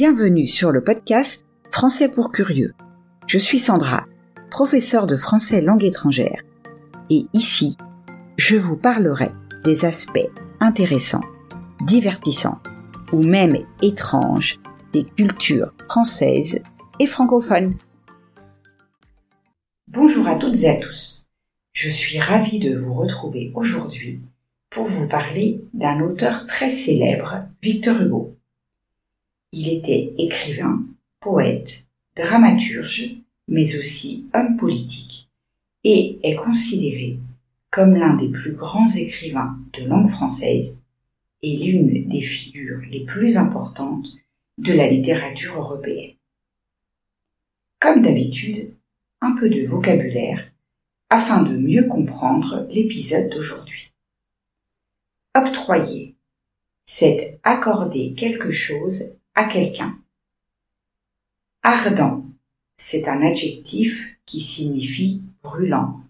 Bienvenue sur le podcast Français pour curieux. Je suis Sandra, professeure de français langue étrangère. Et ici, je vous parlerai des aspects intéressants, divertissants ou même étranges des cultures françaises et francophones. Bonjour à toutes et à tous. Je suis ravie de vous retrouver aujourd'hui pour vous parler d'un auteur très célèbre, Victor Hugo. Il était écrivain, poète, dramaturge, mais aussi homme politique, et est considéré comme l'un des plus grands écrivains de langue française et l'une des figures les plus importantes de la littérature européenne. Comme d'habitude, un peu de vocabulaire afin de mieux comprendre l'épisode d'aujourd'hui. Octroyer, c'est accorder quelque chose à quelqu'un. Ardent, c'est un adjectif qui signifie brûlant.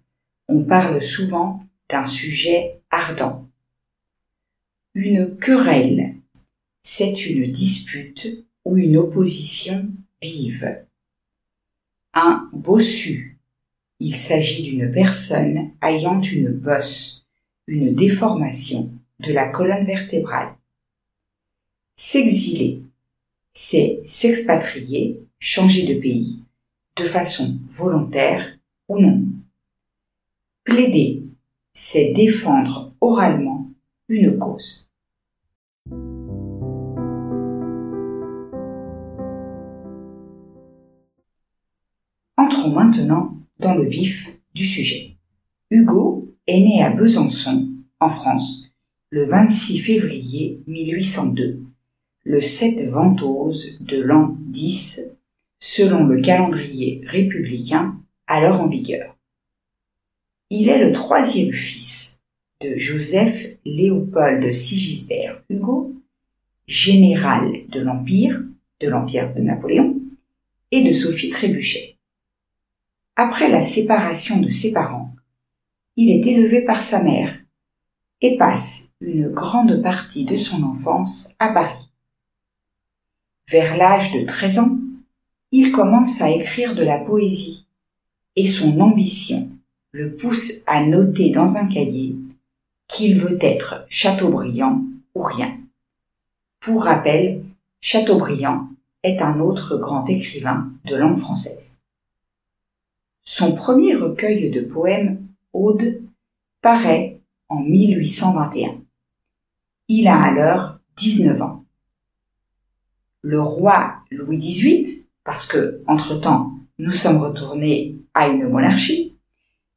On parle souvent d'un sujet ardent. Une querelle, c'est une dispute ou une opposition vive. Un bossu, il s'agit d'une personne ayant une bosse, une déformation de la colonne vertébrale. S'exiler, c'est s'expatrier, changer de pays, de façon volontaire ou non. Plaider, c'est défendre oralement une cause. Entrons maintenant dans le vif du sujet. Hugo est né à Besançon, en France, le 26 février 1802 le 7 Ventose de l'an 10, selon le calendrier républicain alors en vigueur. Il est le troisième fils de Joseph Léopold Sigisbert Hugo, général de l'Empire, de l'Empire de Napoléon, et de Sophie Trébuchet. Après la séparation de ses parents, il est élevé par sa mère et passe une grande partie de son enfance à Paris. Vers l'âge de 13 ans, il commence à écrire de la poésie et son ambition le pousse à noter dans un cahier qu'il veut être Chateaubriand ou rien. Pour rappel, Chateaubriand est un autre grand écrivain de langue française. Son premier recueil de poèmes, Aude, paraît en 1821. Il a alors 19 ans le roi Louis XVIII, parce que, entre-temps, nous sommes retournés à une monarchie,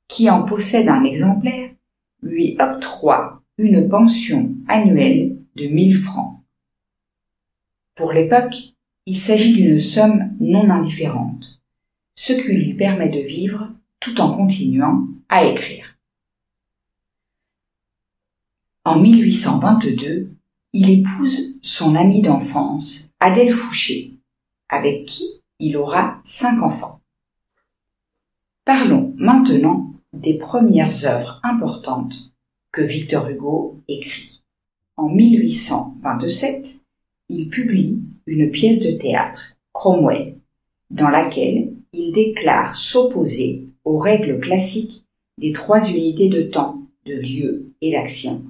qui en possède un exemplaire, lui octroie une pension annuelle de 1000 francs. Pour l'époque, il s'agit d'une somme non indifférente, ce qui lui permet de vivre tout en continuant à écrire. En 1822, il épouse son amie d'enfance Adèle Fouché, avec qui il aura cinq enfants. Parlons maintenant des premières œuvres importantes que Victor Hugo écrit. En 1827, il publie une pièce de théâtre, Cromwell, dans laquelle il déclare s'opposer aux règles classiques des trois unités de temps, de lieu et d'action,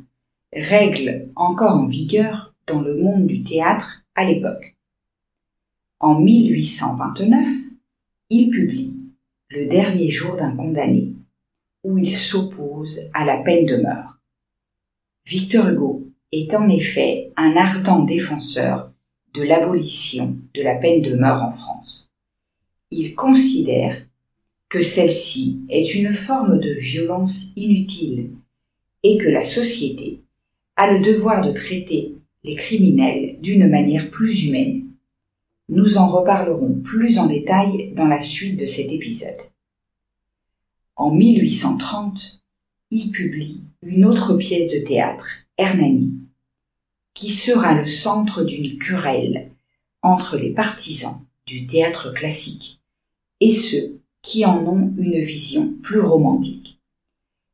règles encore en vigueur dans le monde du théâtre à l'époque. En 1829, il publie Le dernier jour d'un condamné, où il s'oppose à la peine de mort. Victor Hugo est en effet un ardent défenseur de l'abolition de la peine de mort en France. Il considère que celle-ci est une forme de violence inutile et que la société a le devoir de traiter les criminels d'une manière plus humaine. Nous en reparlerons plus en détail dans la suite de cet épisode. En 1830, il publie une autre pièce de théâtre, Hernani, qui sera le centre d'une querelle entre les partisans du théâtre classique et ceux qui en ont une vision plus romantique.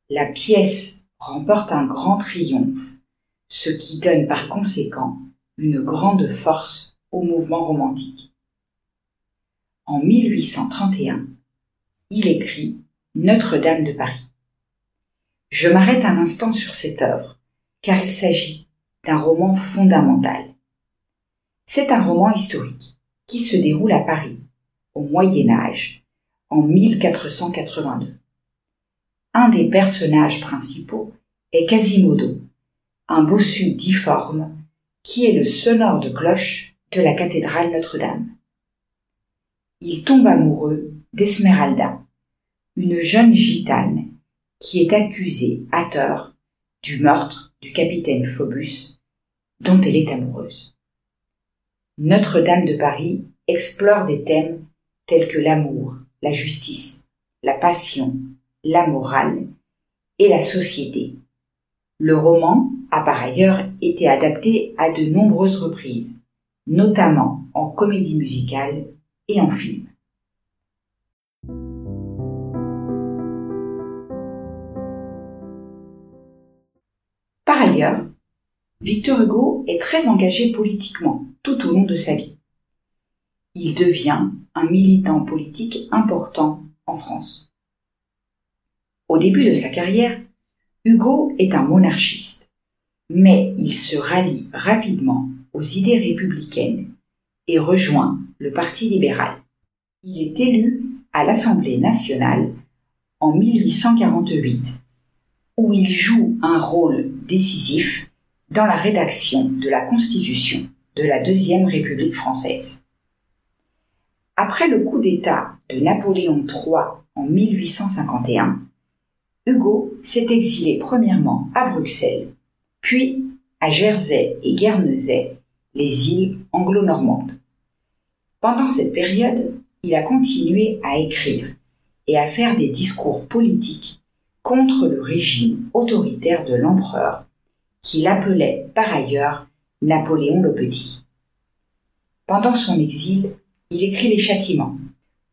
La pièce remporte un grand triomphe ce qui donne par conséquent une grande force au mouvement romantique. En 1831, il écrit Notre-Dame de Paris. Je m'arrête un instant sur cette œuvre, car il s'agit d'un roman fondamental. C'est un roman historique qui se déroule à Paris, au Moyen Âge, en 1482. Un des personnages principaux est Quasimodo, un bossu difforme qui est le sonore de cloche de la cathédrale Notre-Dame. Il tombe amoureux d'Esmeralda, une jeune gitane qui est accusée à tort du meurtre du capitaine Phobus dont elle est amoureuse. Notre-Dame de Paris explore des thèmes tels que l'amour, la justice, la passion, la morale et la société. Le roman a par ailleurs été adapté à de nombreuses reprises, notamment en comédie musicale et en film. Par ailleurs, Victor Hugo est très engagé politiquement tout au long de sa vie. Il devient un militant politique important en France. Au début de sa carrière, Hugo est un monarchiste, mais il se rallie rapidement aux idées républicaines et rejoint le Parti libéral. Il est élu à l'Assemblée nationale en 1848, où il joue un rôle décisif dans la rédaction de la Constitution de la Deuxième République française. Après le coup d'État de Napoléon III en 1851, Hugo s'est exilé premièrement à Bruxelles, puis à Jersey et Guernesey, les îles anglo-normandes. Pendant cette période, il a continué à écrire et à faire des discours politiques contre le régime autoritaire de l'empereur, qu'il appelait par ailleurs Napoléon le Petit. Pendant son exil, il écrit Les Châtiments,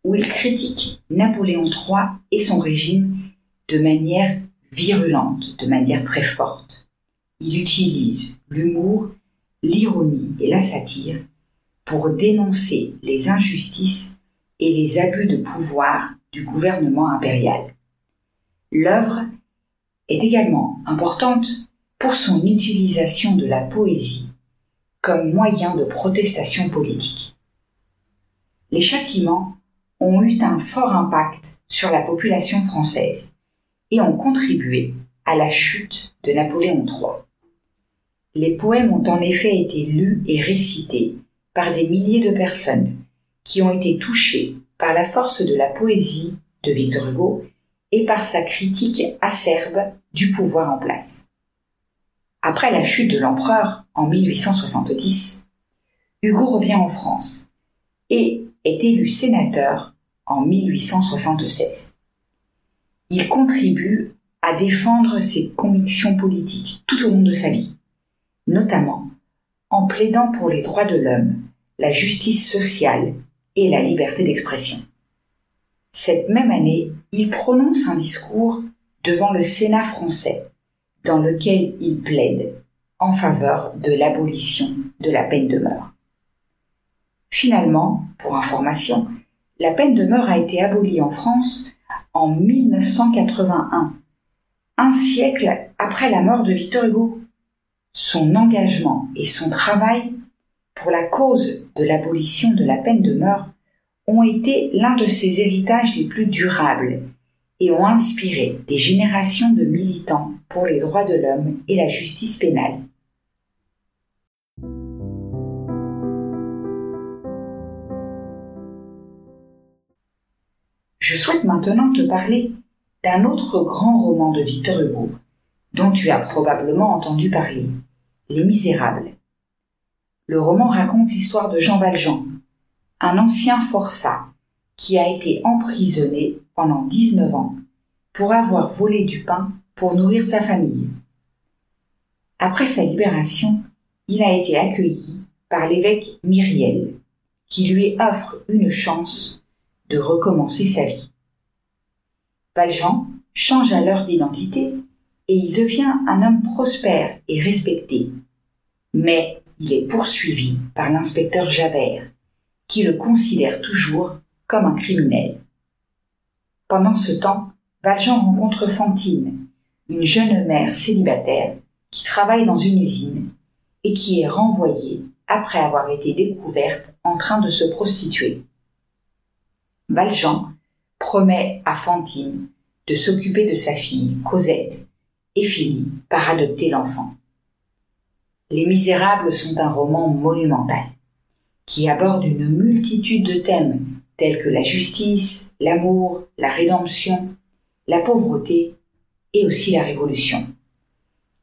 où il critique Napoléon III et son régime de manière virulente, de manière très forte. Il utilise l'humour, l'ironie et la satire pour dénoncer les injustices et les abus de pouvoir du gouvernement impérial. L'œuvre est également importante pour son utilisation de la poésie comme moyen de protestation politique. Les châtiments ont eu un fort impact sur la population française et ont contribué à la chute de Napoléon III. Les poèmes ont en effet été lus et récités par des milliers de personnes qui ont été touchées par la force de la poésie de Victor Hugo et par sa critique acerbe du pouvoir en place. Après la chute de l'empereur en 1870, Hugo revient en France et est élu sénateur en 1876. Il contribue à défendre ses convictions politiques tout au long de sa vie, notamment en plaidant pour les droits de l'homme, la justice sociale et la liberté d'expression. Cette même année, il prononce un discours devant le Sénat français, dans lequel il plaide en faveur de l'abolition de la peine de mort. Finalement, pour information, la peine de mort a été abolie en France en 1981, un siècle après la mort de Victor Hugo son engagement et son travail pour la cause de l'abolition de la peine de mort ont été l'un de ses héritages les plus durables et ont inspiré des générations de militants pour les droits de l'homme et la justice pénale. Je souhaite maintenant te parler d'un autre grand roman de Victor Hugo, dont tu as probablement entendu parler, Les Misérables. Le roman raconte l'histoire de Jean Valjean, un ancien forçat qui a été emprisonné pendant 19 ans pour avoir volé du pain pour nourrir sa famille. Après sa libération, il a été accueilli par l'évêque Myriel, qui lui offre une chance de recommencer sa vie. Valjean change alors d'identité et il devient un homme prospère et respecté. Mais il est poursuivi par l'inspecteur Javert, qui le considère toujours comme un criminel. Pendant ce temps, Valjean rencontre Fantine, une jeune mère célibataire qui travaille dans une usine et qui est renvoyée après avoir été découverte en train de se prostituer. Valjean promet à Fantine de s'occuper de sa fille, Cosette, et finit par adopter l'enfant. Les Misérables sont un roman monumental qui aborde une multitude de thèmes tels que la justice, l'amour, la rédemption, la pauvreté et aussi la révolution.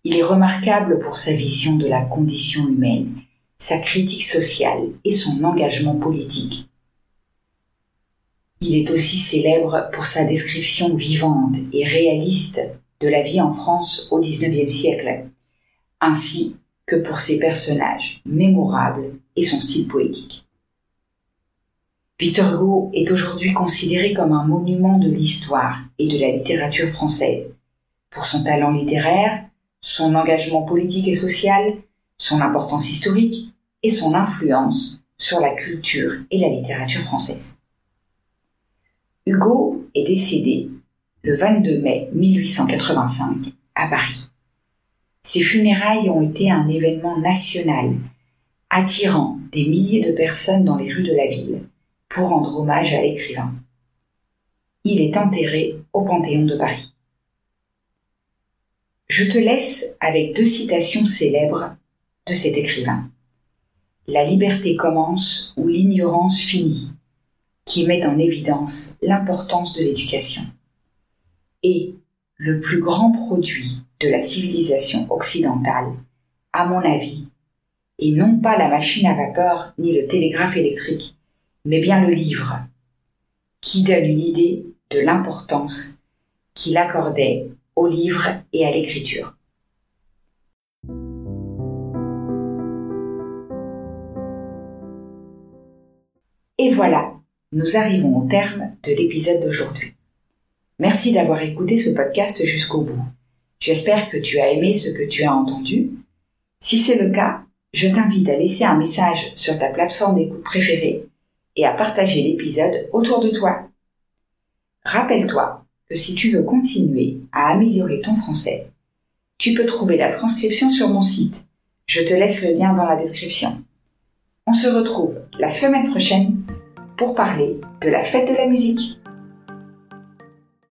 Il est remarquable pour sa vision de la condition humaine, sa critique sociale et son engagement politique. Il est aussi célèbre pour sa description vivante et réaliste de la vie en France au XIXe siècle, ainsi que pour ses personnages mémorables et son style poétique. Victor Hugo est aujourd'hui considéré comme un monument de l'histoire et de la littérature française, pour son talent littéraire, son engagement politique et social, son importance historique et son influence sur la culture et la littérature française. Hugo est décédé le 22 mai 1885 à Paris. Ses funérailles ont été un événement national, attirant des milliers de personnes dans les rues de la ville pour rendre hommage à l'écrivain. Il est enterré au Panthéon de Paris. Je te laisse avec deux citations célèbres de cet écrivain. La liberté commence où l'ignorance finit, qui met en évidence l'importance de l'éducation. Et le plus grand produit de la civilisation occidentale, à mon avis, et non pas la machine à vapeur ni le télégraphe électrique, mais bien le livre, qui donne une idée de l'importance qu'il accordait au livre et à l'écriture. Et voilà, nous arrivons au terme de l'épisode d'aujourd'hui. Merci d'avoir écouté ce podcast jusqu'au bout. J'espère que tu as aimé ce que tu as entendu. Si c'est le cas, je t'invite à laisser un message sur ta plateforme d'écoute préférée et à partager l'épisode autour de toi. Rappelle-toi que si tu veux continuer à améliorer ton français, tu peux trouver la transcription sur mon site. Je te laisse le lien dans la description. On se retrouve la semaine prochaine pour parler de la fête de la musique.